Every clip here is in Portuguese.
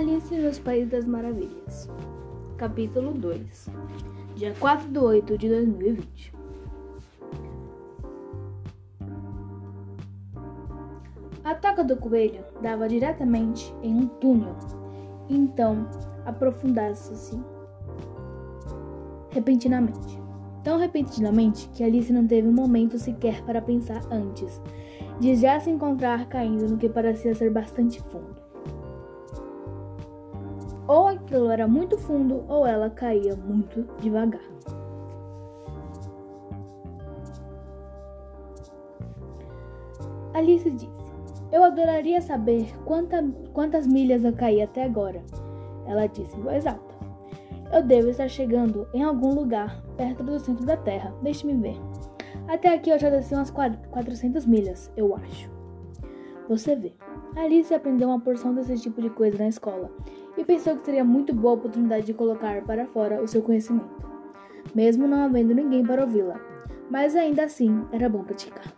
Alice nos País das Maravilhas. Capítulo 2 Dia 4 de 8 de 2020 A toca do coelho dava diretamente em um túnel, então aprofundasse-se repentinamente. Tão repentinamente que Alice não teve um momento sequer para pensar antes de já se encontrar caindo no que parecia ser bastante fundo. Ou aquilo era muito fundo ou ela caía muito devagar. Alice disse: Eu adoraria saber quanta, quantas milhas eu caí até agora. Ela disse em voz alta. Eu devo estar chegando em algum lugar perto do centro da Terra. Deixe-me ver. Até aqui eu já desci umas 400 milhas, eu acho. Você vê. Alice aprendeu uma porção desse tipo de coisa na escola e pensou que seria muito boa oportunidade de colocar para fora o seu conhecimento, mesmo não havendo ninguém para ouvi-la. Mas ainda assim, era bom praticar.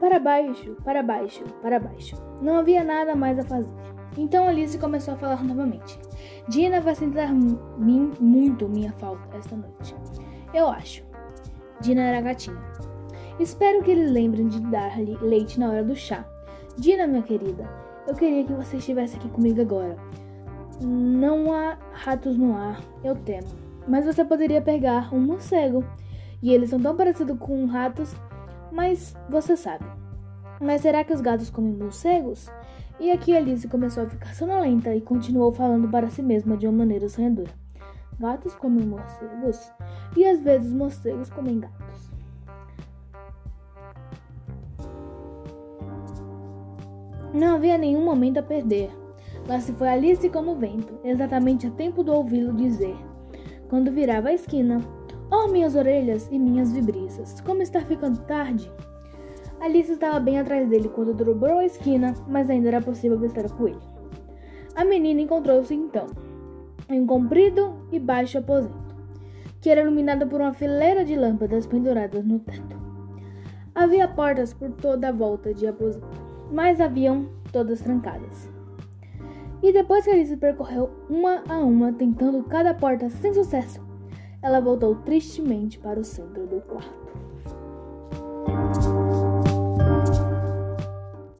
Para baixo, para baixo, para baixo. Não havia nada mais a fazer. Então Alice começou a falar novamente. Dina vai sentir muito minha falta esta noite. Eu acho. Dina era gatinha. Espero que eles lembrem de dar-lhe leite na hora do chá. Dina, minha querida, eu queria que você estivesse aqui comigo agora. Não há ratos no ar, eu temo. Mas você poderia pegar um morcego. E eles são tão parecidos com ratos, mas você sabe. Mas será que os gatos comem morcegos? E aqui Alice começou a ficar sonolenta e continuou falando para si mesma de uma maneira sonhadora. Gatos comem morcegos e às vezes morcegos comem gatos. Não havia nenhum momento a perder. Lá se foi Alice como vento, exatamente a tempo de ouvi-lo dizer, quando virava a esquina: Oh, minhas orelhas e minhas vibriças, como está ficando tarde! Alice estava bem atrás dele quando dobrou a esquina, mas ainda era possível avistar o coelho. A menina encontrou-se então em um comprido e baixo aposento, que era iluminado por uma fileira de lâmpadas penduradas no teto. Havia portas por toda a volta de aposento, mas haviam todas trancadas. E depois que Alice percorreu uma a uma, tentando cada porta sem sucesso, ela voltou tristemente para o centro do quarto.